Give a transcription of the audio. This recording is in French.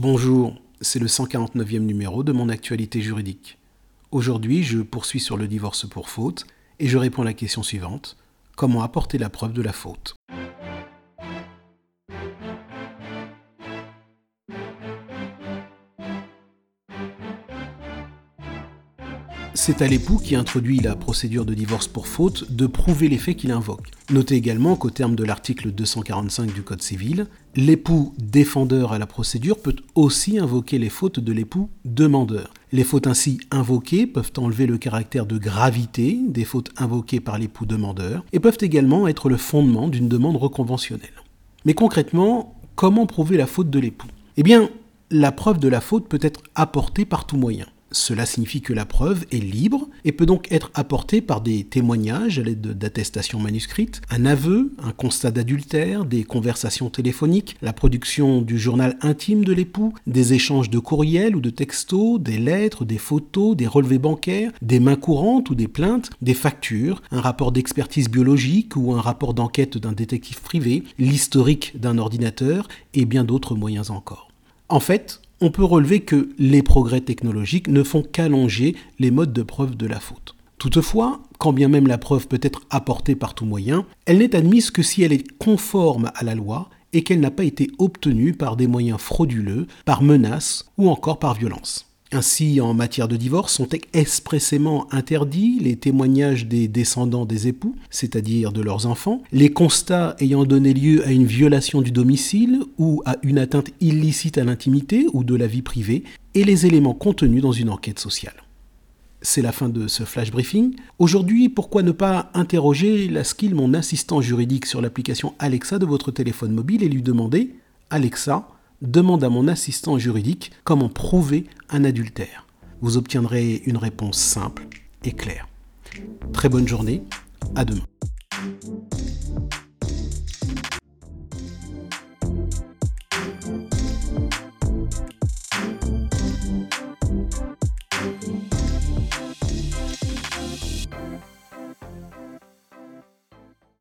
Bonjour, c'est le 149e numéro de mon actualité juridique. Aujourd'hui, je poursuis sur le divorce pour faute et je réponds à la question suivante. Comment apporter la preuve de la faute? C'est à l'époux qui introduit la procédure de divorce pour faute de prouver les faits qu'il invoque. Notez également qu'au terme de l'article 245 du Code civil, l'époux défendeur à la procédure peut aussi invoquer les fautes de l'époux demandeur. Les fautes ainsi invoquées peuvent enlever le caractère de gravité des fautes invoquées par l'époux demandeur et peuvent également être le fondement d'une demande reconventionnelle. Mais concrètement, comment prouver la faute de l'époux? Eh bien, la preuve de la faute peut être apportée par tout moyen. Cela signifie que la preuve est libre et peut donc être apportée par des témoignages à l'aide d'attestations manuscrites, un aveu, un constat d'adultère, des conversations téléphoniques, la production du journal intime de l'époux, des échanges de courriels ou de textos, des lettres, des photos, des relevés bancaires, des mains courantes ou des plaintes, des factures, un rapport d'expertise biologique ou un rapport d'enquête d'un détective privé, l'historique d'un ordinateur et bien d'autres moyens encore. En fait, on peut relever que les progrès technologiques ne font qu'allonger les modes de preuve de la faute. Toutefois, quand bien même la preuve peut être apportée par tout moyen, elle n'est admise que si elle est conforme à la loi et qu'elle n'a pas été obtenue par des moyens frauduleux, par menace ou encore par violence. Ainsi, en matière de divorce, sont expressément interdits les témoignages des descendants des époux, c'est-à-dire de leurs enfants, les constats ayant donné lieu à une violation du domicile ou à une atteinte illicite à l'intimité ou de la vie privée, et les éléments contenus dans une enquête sociale. C'est la fin de ce flash briefing. Aujourd'hui, pourquoi ne pas interroger la skill mon assistant juridique sur l'application Alexa de votre téléphone mobile et lui demander Alexa, demande à mon assistant juridique comment prouver un adultère. Vous obtiendrez une réponse simple et claire. Très bonne journée, à demain.